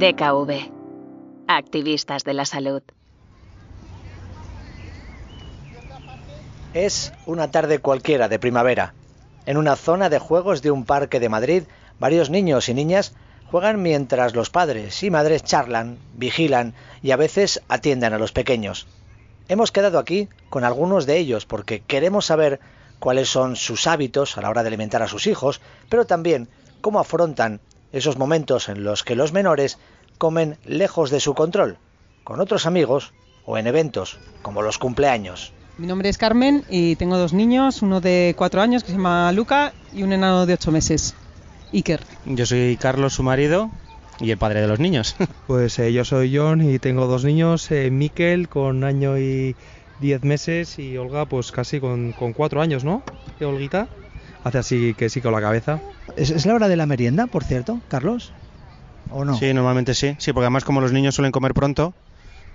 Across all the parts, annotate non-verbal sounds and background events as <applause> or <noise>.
DKV. Activistas de la salud. Es una tarde cualquiera de primavera. En una zona de juegos de un parque de Madrid, varios niños y niñas juegan mientras los padres y madres charlan, vigilan y a veces atienden a los pequeños. Hemos quedado aquí con algunos de ellos porque queremos saber cuáles son sus hábitos a la hora de alimentar a sus hijos, pero también cómo afrontan esos momentos en los que los menores comen lejos de su control, con otros amigos o en eventos como los cumpleaños. Mi nombre es Carmen y tengo dos niños, uno de cuatro años que se llama Luca y un enano de ocho meses, Iker. Yo soy Carlos, su marido, y el padre de los niños. <laughs> Pues eh, yo soy John y tengo dos niños, eh, Miquel con año y diez meses y Olga pues casi con, con cuatro años, ¿no? ¿Qué Olguita? Hace así que sí con la cabeza. ¿Es, es la hora de la merienda, por cierto, Carlos? ¿O no? Sí, normalmente sí. Sí, porque además como los niños suelen comer pronto,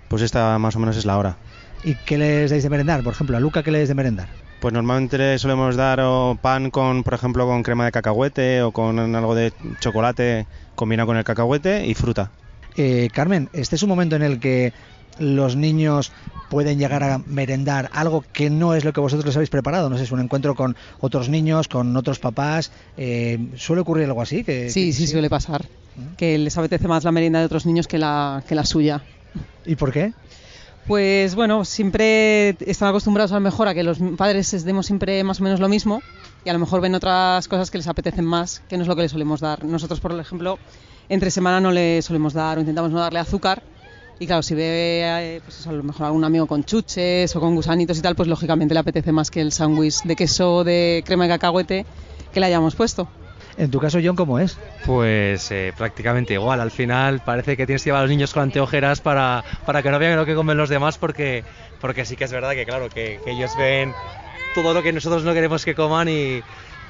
pues esta más o menos es la hora. ¿Y qué les dais de merendar? Por ejemplo, a Luca, ¿qué le dais de merendar? Pues normalmente le solemos dar o pan con, por ejemplo, con crema de cacahuete o con algo de chocolate combinado con el cacahuete y fruta. Eh, Carmen, este es un momento en el que los niños pueden llegar a merendar algo que no es lo que vosotros les habéis preparado. No sé, es un encuentro con otros niños, con otros papás. Eh, ¿Suele ocurrir algo así? Que, Sí, que- sí, suele pasar. Que les apetece más la merienda de otros niños que la, que la suya. ¿Y por qué? Pues bueno, siempre están acostumbrados a lo mejor a que los padres les demos siempre más o menos lo mismo y a lo mejor ven otras cosas que les apetecen más, que no es lo que les solemos dar. Nosotros, por ejemplo, entre semana no le solemos dar o intentamos no darle azúcar. Y claro, si ve eh, pues eso, a lo mejor algún amigo con chuches o con gusanitos y tal, pues lógicamente le apetece más que el sándwich de queso de crema de cacahuete que le hayamos puesto. En tu caso, John, ¿cómo es? Pues eh, prácticamente igual. Al final parece que tienes que llevar a los niños con anteojeras para, para que no vean lo que comen los demás porque, porque sí que es verdad que claro, que, que ellos ven todo lo que nosotros no queremos que coman y,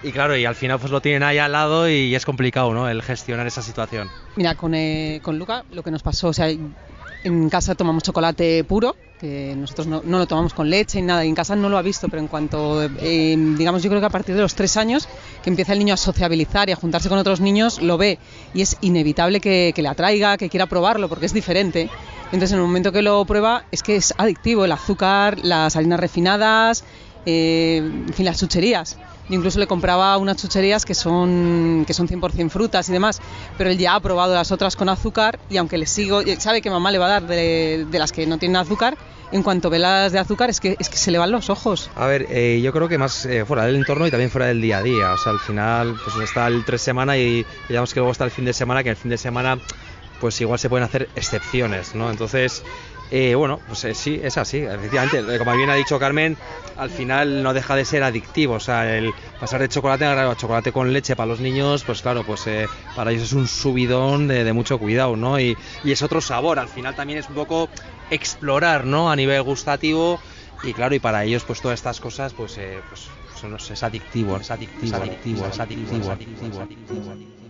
y claro, y al final pues lo tienen ahí al lado y es complicado, ¿no? El gestionar esa situación. Mira, con, eh, con Luca lo que nos pasó, o sea, en casa tomamos chocolate puro, que nosotros no, no lo tomamos con leche ni nada, y en casa no lo ha visto, pero en cuanto, eh, digamos, yo creo que a partir de los tres años, que empieza el niño a sociabilizar y a juntarse con otros niños, lo ve, y es inevitable que, que le atraiga, que quiera probarlo, porque es diferente. Entonces, en el momento que lo prueba, es que es adictivo el azúcar, las harinas refinadas, eh, en fin, las chucherías. Yo incluso le compraba unas chucherías que son, que son 100% frutas y demás, pero él ya ha probado las otras con azúcar y aunque le sigo, sabe que mamá le va a dar de, de las que no tienen azúcar, en cuanto ve las de azúcar es que, es que se le van los ojos. A ver, eh, yo creo que más eh, fuera del entorno y también fuera del día a día. O sea, al final pues está el tres semana y digamos que luego está el fin de semana, que el fin de semana pues igual se pueden hacer excepciones, ¿no? Entonces, eh, bueno, pues eh, sí, es así. Efectivamente, eh, como bien ha dicho Carmen, al final no deja de ser adictivo. O sea, el pasar de chocolate a chocolate con leche para los niños, pues claro, pues para ellos es un subidón de, mucho cuidado, ¿no? Y, es otro sabor. Al final también es un poco explorar, ¿no? A nivel gustativo. Y claro, y para ellos, pues todas estas cosas, pues, pues son- es adictivo, es adictivo, es adictivo, es adictivo, es adictivo, es adictivo.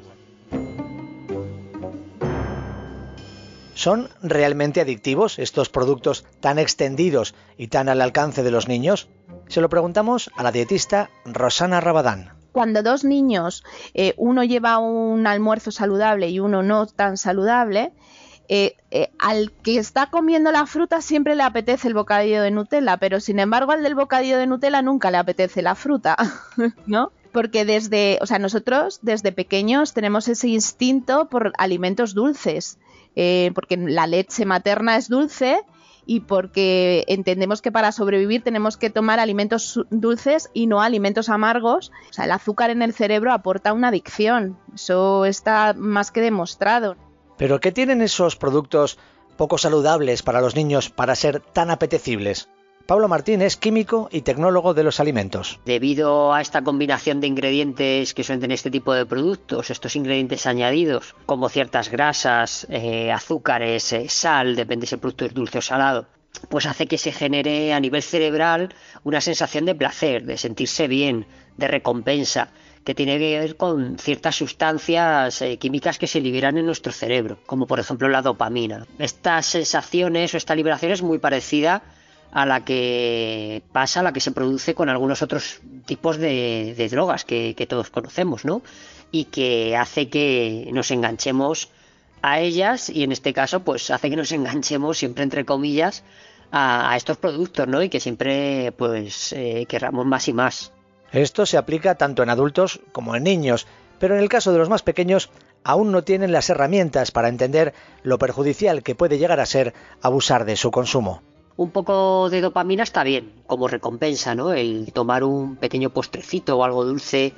¿Son realmente adictivos estos productos tan extendidos y tan al alcance de los niños? Se lo preguntamos a la dietista Rosana Rabadán. cuando dos niños, eh, uno lleva un almuerzo saludable y uno no tan saludable, eh, eh, al que está comiendo la fruta siempre le apetece el bocadillo de Nutella, pero sin embargo al del bocadillo de Nutella nunca le apetece la fruta, <laughs> ¿no? Porque desde, o sea, nosotros desde pequeños tenemos ese instinto por alimentos dulces, eh, porque la leche materna es dulce y porque entendemos que para sobrevivir tenemos que tomar alimentos dulces y no alimentos amargos. O sea, el azúcar en el cerebro aporta una adicción. Eso está más que demostrado. ¿Pero qué tienen esos productos poco saludables para los niños para ser tan apetecibles? Pablo Martín es químico y tecnólogo de los alimentos. Debido a esta combinación de ingredientes que suelen tener este tipo de productos, estos ingredientes añadidos, como ciertas grasas, eh, azúcares, eh, sal, depende si el producto es dulce o salado, pues hace que se genere a nivel cerebral una sensación de placer, de sentirse bien, de recompensa, que tiene que ver con ciertas sustancias eh, químicas que se liberan en nuestro cerebro, como por ejemplo la dopamina. Estas sensaciones o esta liberación es muy parecida a la que pasa, a la que se produce con algunos otros tipos de, drogas que, que todos conocemos, ¿no? Y que hace que nos enganchemos a ellas y en este caso pues hace que nos enganchemos siempre entre comillas a, estos productos, ¿no? Y que siempre pues eh, querramos más y más. Esto se aplica tanto en adultos como en niños, pero en el caso de los más pequeños aún no tienen las herramientas para entender lo perjudicial que puede llegar a ser abusar de su consumo. Un poco de dopamina está bien, como recompensa, ¿no? El tomar un pequeño postrecito o algo dulce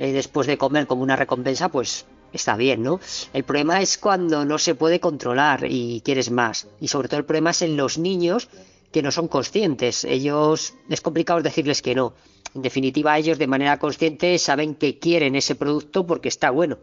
eh, después de comer como una recompensa, pues está bien, ¿no? El problema es cuando no se puede controlar y quieres más. Y sobre todo el problema es en los niños que no son conscientes. Ellos es complicado decirles que no. En definitiva, ellos de manera consciente saben que quieren ese producto porque está bueno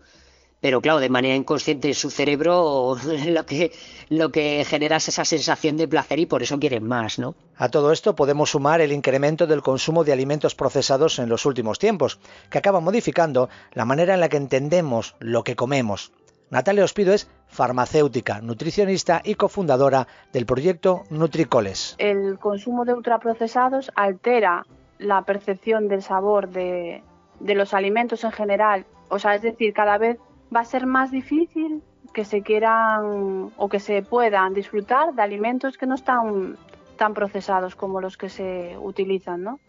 pero claro, de manera inconsciente en su cerebro <laughs> lo que, lo que genera es esa sensación de placer y por eso quieren más, ¿no? A todo esto podemos sumar el incremento del consumo de alimentos procesados en los últimos tiempos, que acaba modificando la manera en la que entendemos lo que comemos. Natalia Ospido es farmacéutica, nutricionista y cofundadora del proyecto Nutricoles. El consumo de ultraprocesados altera la percepción del sabor de, de los alimentos en general. O sea, es decir, cada vez va a ser más difícil que se quieran o que se puedan disfrutar de alimentos que no están tan procesados como los que se utilizan, ¿no?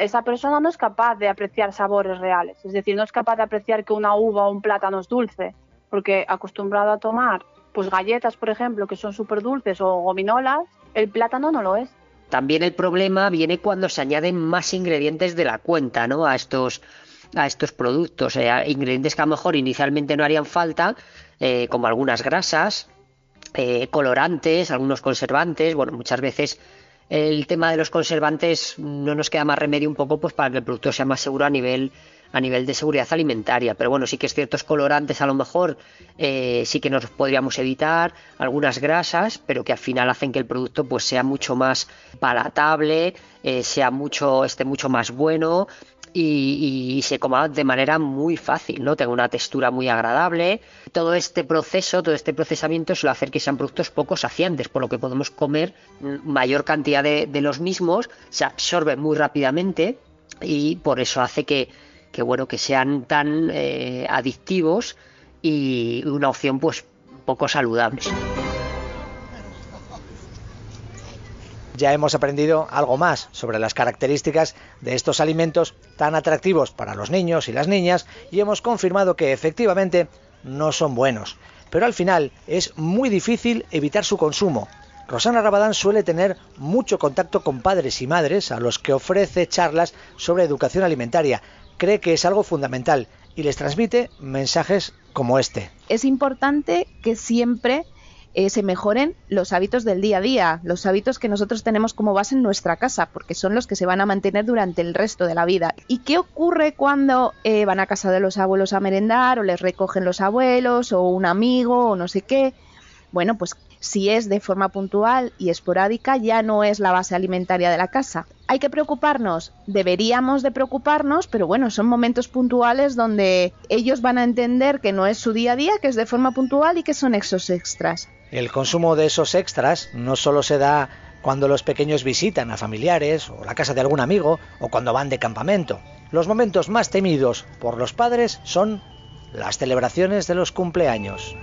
esa persona no es capaz de apreciar sabores reales, es decir, no es capaz de apreciar que una uva o un plátano es dulce, porque acostumbrado a tomar pues galletas, por ejemplo, que son súper dulces o gominolas, el plátano no lo es. También el problema viene cuando se añaden más ingredientes de la cuenta, ¿no? A estos a estos productos, eh, ingredientes que a lo mejor inicialmente no harían falta, eh, como algunas grasas, eh, colorantes, algunos conservantes, bueno, muchas veces el tema de los conservantes no nos queda más remedio un poco pues para que el producto sea más seguro a nivel a nivel de seguridad alimentaria. Pero bueno sí que ciertos colorantes a lo mejor sí que nos podríamos evitar algunas grasas pero que al final hacen que el producto pues sea mucho más palatable sea mucho esté mucho más bueno y, se coma de manera muy fácil, ¿no? Tenga una textura muy agradable. Todo este proceso, todo este procesamiento suele hacer que sean productos poco saciantes, por lo que podemos comer mayor cantidad de, los mismos, se absorben muy rápidamente y por eso hace que, bueno, que sean tan eh, adictivos y una opción pues poco saludable. Ya hemos aprendido algo más sobre las características de estos alimentos tan atractivos para los niños y las niñas y hemos confirmado que efectivamente no son buenos. Pero al final es muy difícil evitar su consumo. Rosana Rabadán suele tener mucho contacto con padres y madres a los que ofrece charlas sobre educación alimentaria. Cree que es algo fundamental y les transmite mensajes como este. Es importante que siempre eh, se mejoren los hábitos del día a día, los hábitos que nosotros tenemos como base en nuestra casa, porque son los que se van a mantener durante el resto de la vida. ¿Y qué ocurre cuando eh, van a casa de los abuelos a merendar o les recogen los abuelos o un amigo o no sé qué? Bueno, pues si es de forma puntual y esporádica ya no es la base alimentaria de la casa. ¿Hay que preocuparnos? Deberíamos de preocuparnos, pero bueno, son momentos puntuales donde ellos van a entender que no es su día a día, que es de forma puntual y que son exos extras. El consumo de esos extras no solo se da cuando los pequeños visitan a familiares o la casa de algún amigo o cuando van de campamento. Los momentos más temidos por los padres son las celebraciones de los cumpleaños.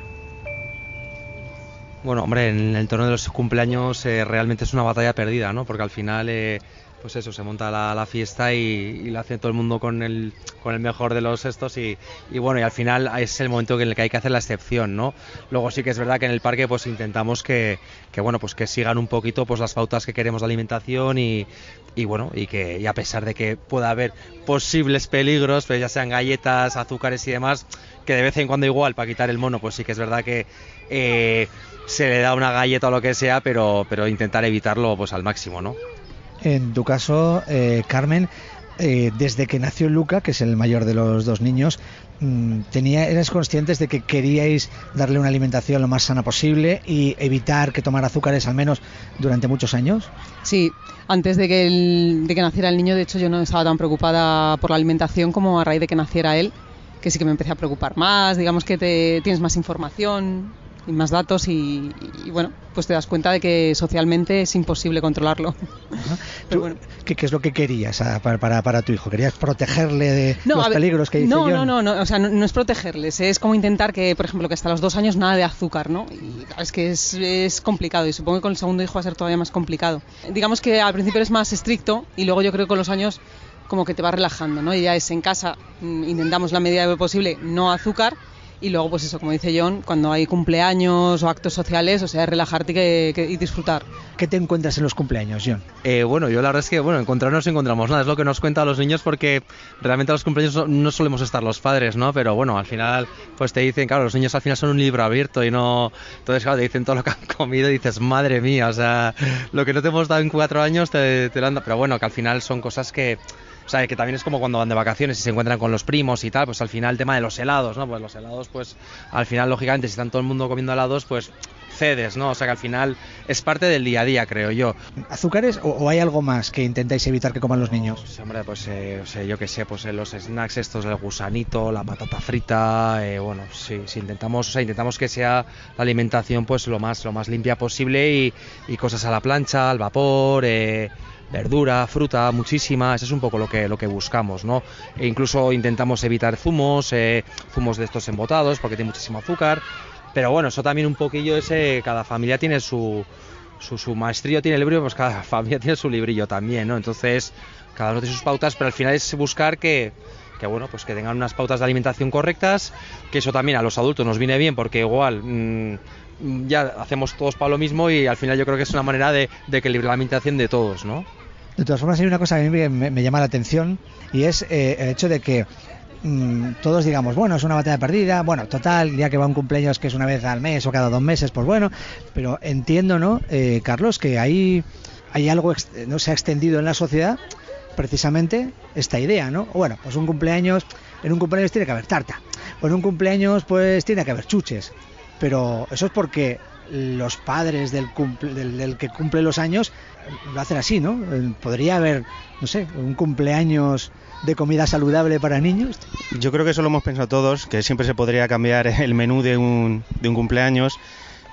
Bueno, hombre, en el entorno de los cumpleaños eh, realmente es una batalla perdida, ¿no? Porque al final eh, pues eso, se monta la, fiesta y, la hace todo el mundo con el, con el mejor de los estos y, bueno, y al final es el momento en el que hay que hacer la excepción, ¿no? Luego sí que es verdad que en el parque pues intentamos que, bueno, pues que sigan un poquito pues las pautas que queremos de alimentación y, bueno, y que y a pesar de que pueda haber posibles peligros, pues ya sean galletas, azúcares y demás, que de vez en cuando igual para quitar el mono, pues sí que es verdad que eh, se le da una galleta o lo que sea, pero, pero intentar evitarlo pues al máximo, ¿no? En tu caso, eh, Carmen, eh, desde que nació Luca, que es el mayor de los dos niños, mm, tenía, ¿eres conscientes de que queríais darle una alimentación lo más sana posible y evitar que tomara azúcares al menos durante muchos años? Sí, antes de que, de que naciera el niño, de hecho yo no estaba tan preocupada por la alimentación como a raíz de que naciera él, que sí que me empecé a preocupar más, digamos que te, tienes más información, y más datos y, y, bueno, pues te das cuenta de que socialmente es imposible controlarlo. <laughs> Pero bueno. ¿qué, ¿qué, es lo que querías ah, para, para, para, tu hijo? ¿Querías protegerle de no, los ver, peligros que dice no, John? No, no, no, o sea, no, no, es protegerles, es como intentar que, por ejemplo, que hasta los dos años nada de azúcar, ¿no? Y es que es, es complicado y supongo que con el segundo hijo va a ser todavía más complicado. Digamos que al principio es más estricto y luego yo creo que con los años como que te va relajando, ¿no? Y ya es en casa, mm, intentamos la medida de lo posible no azúcar y luego pues eso, como dice John, cuando hay cumpleaños o actos sociales, o sea, relajarte que, que, y disfrutar. ¿Qué te encuentras en los cumpleaños, John? Eh, bueno, yo la verdad es que, bueno, encontrarnos no encontramos nada, es lo que nos cuentan los niños porque realmente a los cumpleaños no, no, solemos estar los padres, ¿no? Pero bueno, al final pues te dicen, claro, los niños al final son un libro abierto y no... Entonces, claro, te dicen todo lo que han <laughs> comido y dices, madre mía, o sea, lo que no te hemos dado en cuatro años te, te lo han dado, pero bueno, que al final son cosas que o sea, que también es como cuando van de vacaciones y se encuentran con los primos y tal, pues al final el tema de los helados, ¿no? Pues los helados, pues al final, lógicamente, si están todo el mundo comiendo helados, pues cedes, ¿no? O sea que al final es parte del día a día, creo yo. ¿Azúcares o, o hay algo más que intentáis evitar que coman los niños? Pues, hombre, pues eh, o sea, yo qué sé, pues eh, los snacks estos, el gusanito, la patata frita, eh, bueno, sí, sí, intentamos, o sea, intentamos que sea la alimentación pues lo más, lo más limpia posible y, y cosas a la plancha, al vapor, eh, verdura, fruta, muchísima, eso es un poco lo que, lo que buscamos, ¿no? E incluso intentamos evitar zumos, eh, zumos de estos embotados, porque tiene muchísimo azúcar, pero bueno, eso también un poquillo ese, cada familia tiene su, su, su maestrillo, tiene el librillo, pues cada <laughs> familia tiene su librillo también, ¿no? Entonces, cada uno tiene sus pautas, pero al final es buscar que, que bueno, pues que tengan unas pautas de alimentación correctas, que eso también a los adultos nos viene bien, porque igual... Mmm, ya hacemos todos para lo mismo y al final yo creo que es una manera de, de equilibrar la alimentación de todos, ¿no? De todas formas hay una cosa que a mí me, me llama la atención y es eh, el hecho de que mmm, todos digamos, bueno, es una batalla perdida, bueno, total, ya que va un cumpleaños que es una vez al mes o cada dos meses, pues bueno, pero entiendo, ¿no, eh, Carlos, que hay, hay algo, no se ha extendido en la sociedad precisamente esta idea, ¿no? Bueno, pues un cumpleaños, en un cumpleaños tiene que haber tarta, o en un cumpleaños pues tiene que haber chuches, pero eso es porque los padres del, cumple, del, que cumple los años lo hacen así, ¿no? Podría haber, no sé, un cumpleaños de comida saludable para niños. Yo creo que eso lo hemos pensado todos, que siempre se podría cambiar el menú de un, de un cumpleaños,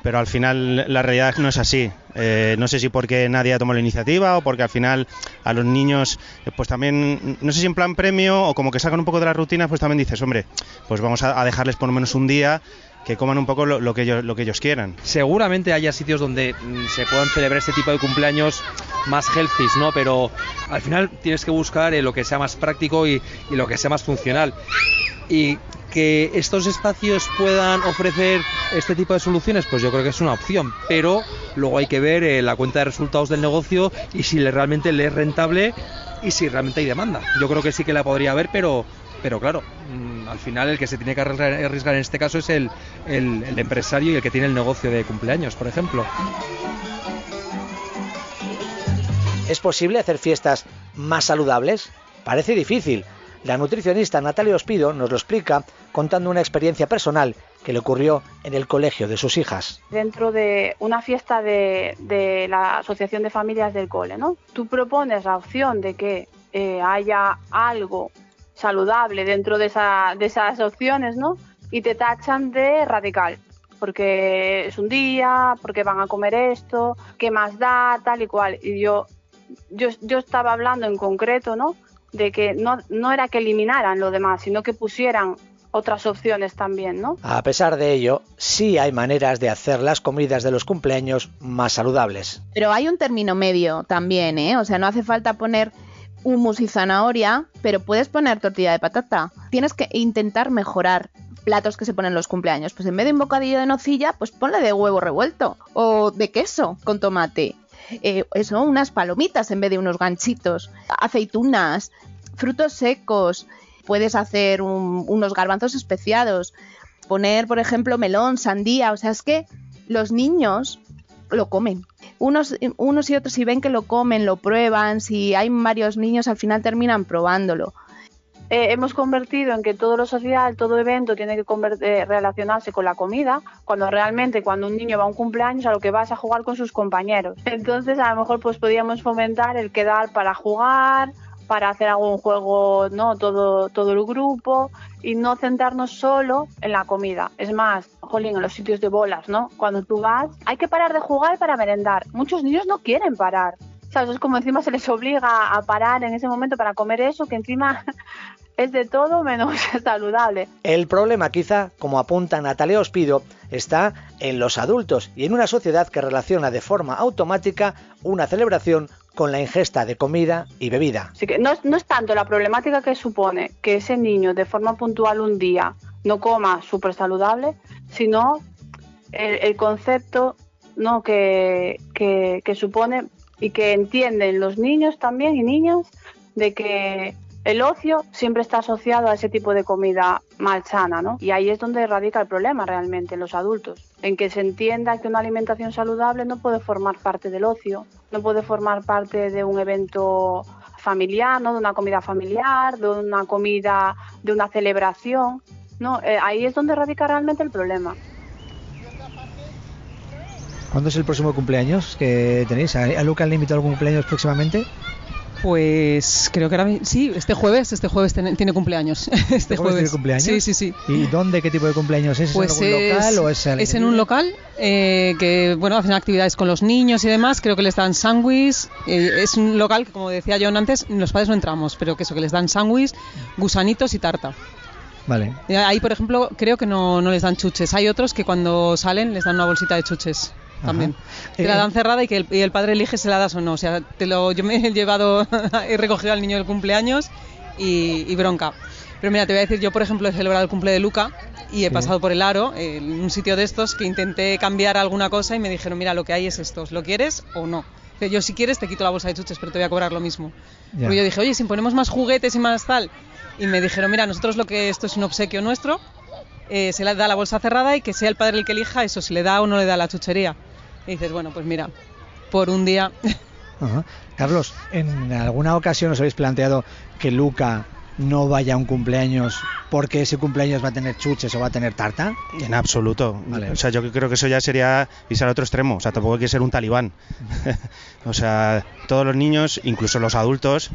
pero al final la realidad no es así. Eh, no sé si porque nadie ha tomado la iniciativa o porque al final a los niños, pues también, no sé si en plan premio o como que sacan un poco de la rutina, pues también dices, hombre, pues vamos a, dejarles por lo menos un día que coman un poco lo, lo, que ellos, lo que ellos quieran. Seguramente haya sitios donde mm, se puedan celebrar este tipo de cumpleaños más healthy, ¿no? Pero al final tienes que buscar eh, lo que sea más práctico y, y lo que sea más funcional. Y que estos espacios puedan ofrecer este tipo de soluciones, pues yo creo que es una opción, pero luego hay que ver eh, la cuenta de resultados del negocio y si le, realmente le es rentable y si realmente hay demanda. Yo creo que sí que la podría haber, pero pero claro, mmm, al final el que se tiene que arriesgar en este caso es el, empresario y el que tiene el negocio de cumpleaños, por ejemplo. ¿Es posible hacer fiestas más saludables? Parece difícil. La nutricionista Natalia Ospido nos lo explica contando una experiencia personal que le ocurrió en el colegio de sus hijas. Dentro de una fiesta de, de la Asociación de Familias del Cole, ¿no? Tú propones la opción de que eh, haya algo saludable dentro de, esa, de esas opciones, ¿no? Y te tachan de radical, porque es un día, porque van a comer esto, qué más da, tal y cual. Y yo, yo, yo estaba hablando en concreto, ¿no? De que no, no era que eliminaran lo demás, sino que pusieran otras opciones también, ¿no? A pesar de ello, sí hay maneras de hacer las comidas de los cumpleaños más saludables. Pero hay un término medio también, ¿eh? O sea, no hace falta poner hummus y zanahoria, pero puedes poner tortilla de patata. Tienes que intentar mejorar platos que se ponen en los cumpleaños. Pues en vez de un bocadillo de nocilla, pues ponle de huevo revuelto o de queso con tomate. Eh, eso, unas palomitas en vez de unos ganchitos, aceitunas, frutos secos. Puedes hacer un, unos garbanzos especiados, poner, por ejemplo, melón, sandía. O sea, es que los niños lo comen. Unos, unos y otros si ven que lo comen, lo prueban, si hay varios niños al final terminan probándolo. Eh, hemos convertido en que todo lo social, todo evento tiene que eh, relacionarse con la comida, cuando realmente cuando un niño va a un cumpleaños a lo que va es a jugar con sus compañeros. Entonces a lo mejor pues podríamos fomentar el quedar para jugar, para hacer algún juego, ¿no? Todo, todo el grupo y no centrarnos solo en la comida. Es más, jolín, en los sitios de bolas, ¿no? Cuando tú vas, hay que parar de jugar para merendar. Muchos niños no quieren parar. ¿Sabes? Es como encima se les obliga a parar en ese momento para comer eso, que encima <laughs> es de todo menos <laughs> saludable. El problema quizá, como apunta Natalia Ospido, está en los adultos y en una sociedad que relaciona de forma automática una celebración con la ingesta de comida y bebida. Así que no, no es tanto la problemática que supone que ese niño de forma puntual un día no coma súper saludable, sino el, el concepto ¿no? que, que, que supone y que entienden los niños también y niñas de que el ocio siempre está asociado a ese tipo de comida malsana, ¿no? Y ahí es donde radica el problema realmente en los adultos, en que se entienda que una alimentación saludable no puede formar parte del ocio, no puede formar parte de un evento familiar, ¿no? De una comida familiar, de una comida, de una celebración, ¿no? Eh, ahí es donde radica realmente el problema. ¿Cuándo es el próximo cumpleaños que tenéis? ¿A, Luca le invitado algún cumpleaños próximamente? Pues creo que era sí, este jueves, este jueves tiene, tiene cumpleaños. <laughs> Este, ¿Este jueves tiene cumpleaños? Sí, sí, sí. ¿Y dónde, qué tipo de cumpleaños es? Pues ¿Es en algún local o es, es en un local eh, que bueno hacen actividades con los niños y demás. Creo que les dan sándwich. eh, es un local que como decía John antes, los padres no entramos, pero que eso que les dan sándwich, gusanitos y tarta. Vale. Eh, Ahí por ejemplo creo que no, no les dan chuches. Hay otros que cuando salen les dan una bolsita de chuches. También. Te la Eh, dan cerrada y que el, y el padre elige si la das o no. O sea, te lo, yo me he llevado, <laughs> he recogido al niño del cumpleaños y, y bronca. Pero mira, te voy a decir, yo por ejemplo he celebrado el cumple de Luca y he Sí. pasado por el aro, eh, en un sitio de estos, que intenté cambiar alguna cosa y me dijeron, mira, lo que hay es esto, ¿lo quieres o no? Yo si quieres te quito la bolsa de chuches, pero te voy a cobrar lo mismo. Porque yo dije, oye, si ponemos más juguetes y más tal. Y me dijeron, mira, nosotros lo que esto es un obsequio nuestro, eh, se le da la bolsa cerrada y que sea el padre el que elija eso, si le da o no le da la chuchería. Y dices, bueno, pues mira, por un día. Carlos, ¿en alguna ocasión os habéis planteado que Luca no vaya a un cumpleaños porque ese cumpleaños va a tener chuches o va a tener tarta? En absoluto. Vale. O sea, yo creo que eso ya sería irse al otro extremo. O sea, tampoco hay que ser un talibán. <laughs> o sea, todos los niños, incluso los adultos,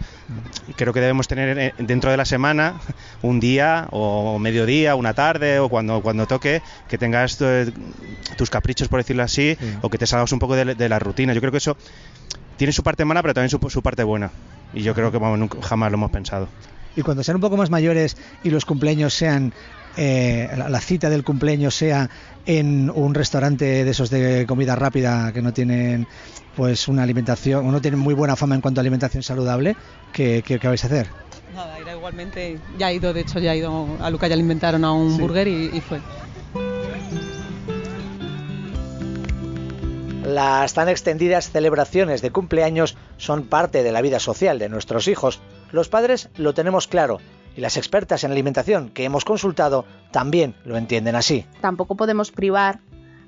creo que debemos tener eh, dentro de la semana un día o mediodía, una tarde o cuando, cuando toque, que tengas tus caprichos, por decirlo así, Sí. o que te salgas un poco de, de la rutina. Yo creo que eso tiene su parte mala, pero también su, su parte buena. Y yo creo que vamos, nunca, jamás lo hemos pensado. Y cuando sean un poco más mayores y los cumpleaños sean, eh, la, la cita del cumpleaños sea en un restaurante de esos de comida rápida que no tienen pues una alimentación, o no tienen muy buena fama en cuanto a alimentación saludable, ¿qué, qué, qué vais a hacer? Nada, era igualmente. Ya ha ido, de hecho, ya ha ido. A Luca ya le inventaron a un Sí. burger y, y fue. Las tan extendidas celebraciones de cumpleaños son parte de la vida social de nuestros hijos. Los padres lo tenemos claro y las expertas en alimentación que hemos consultado también lo entienden así. Tampoco podemos privar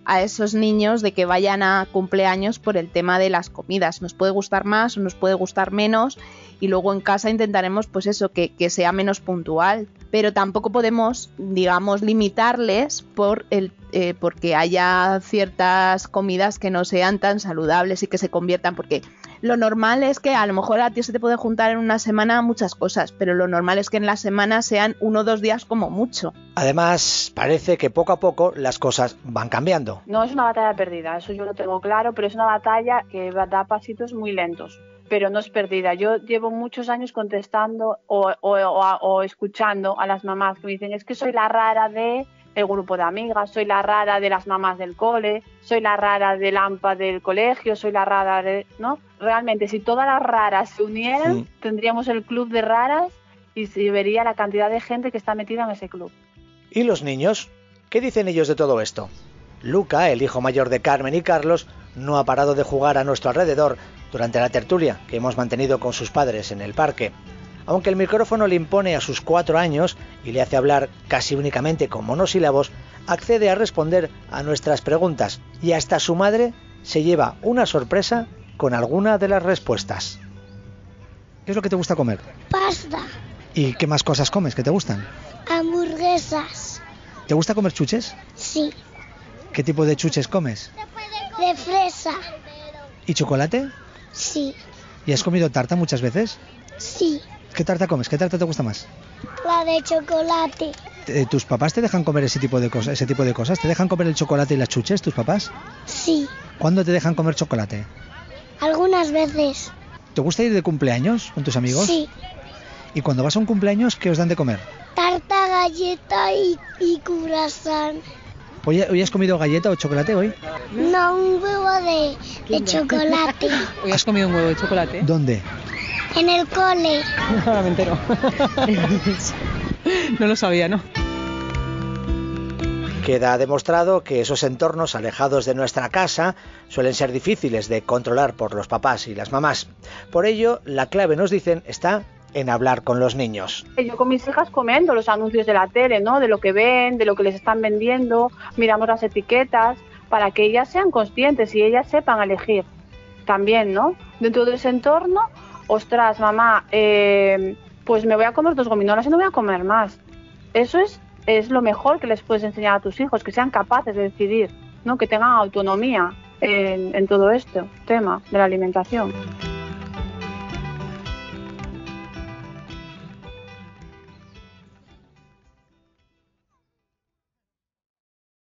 a esos niños de que vayan a cumpleaños por el tema de las comidas. Nos puede gustar más o nos puede gustar menos y luego en casa intentaremos pues eso, que, que sea menos puntual. Pero tampoco podemos, digamos, limitarles por el, eh, porque haya ciertas comidas que no sean tan saludables y que se conviertan, porque lo normal es que a lo mejor a ti se te puede juntar en una semana muchas cosas, pero lo normal es que en la semana sean uno o dos días como mucho. Además, parece que poco a poco las cosas van cambiando. No es una batalla perdida, eso yo lo tengo claro, pero es una batalla que va- da pasitos muy lentos. Pero no es perdida. Yo llevo muchos años contestando o, o- o- o escuchando a las mamás que me dicen es que soy la rara de el grupo de amigas, soy la rara de las mamás del cole, soy la rara del AMPA del colegio, soy la rara de... ¿no? Realmente, si todas las raras se unieran, Sí. tendríamos el club de raras y se vería la cantidad de gente que está metida en ese club. ¿Y los niños? ¿Qué dicen ellos de todo esto? Luca, el hijo mayor de Carmen y Carlos, no ha parado de jugar a nuestro alrededor durante la tertulia que hemos mantenido con sus padres en el parque. Aunque el micrófono le impone a sus cuatro años y le hace hablar casi únicamente con monosílabos, accede a responder a nuestras preguntas y hasta su madre se lleva una sorpresa con alguna de las respuestas. ¿Qué es lo que te gusta comer? Pasta, ¿Y qué más cosas comes que te gustan? hamburguesas, ¿Te gusta comer chuches? sí, ¿Qué tipo de chuches comes? de fresa, ¿Y chocolate? sí, ¿Y has comido tarta muchas veces? sí, ¿Qué tarta comes? ¿Qué tarta te gusta más? La de chocolate. Eh, ¿Tus papás te dejan comer ese tipo de cosas? Ese tipo de cosas? ¿Te dejan comer el chocolate y las chuches, tus papás? Sí, ¿Cuándo te dejan comer chocolate? algunas veces. ¿Te gusta ir de cumpleaños con tus amigos? Sí. ¿Y cuando vas a un cumpleaños, qué os dan de comer? Tarta, galleta y, y curasán. ¿Hoy, hoy has comido galleta o chocolate hoy? No, un huevo de, de chocolate. <laughs> Hoy has comido un huevo de chocolate. ¿Dónde? En el cole. <laughs> Ahora me entero. <laughs> no lo sabía, ¿no? Queda demostrado que esos entornos alejados de nuestra casa suelen ser difíciles de controlar por los papás y las mamás. Por ello, la clave, nos dicen, está en hablar con los niños. Yo con mis hijas comento los anuncios de la tele, ¿no? De lo que ven, de lo que les están vendiendo, miramos las etiquetas para que ellas sean conscientes y ellas sepan elegir también, ¿no? Dentro de ese entorno, ostras, mamá, eh, pues me voy a comer dos gominolas y no voy a comer más. Eso es, es lo mejor que les puedes enseñar a tus hijos, que sean capaces de decidir, ¿no? Que tengan autonomía en, en todo este tema de la alimentación.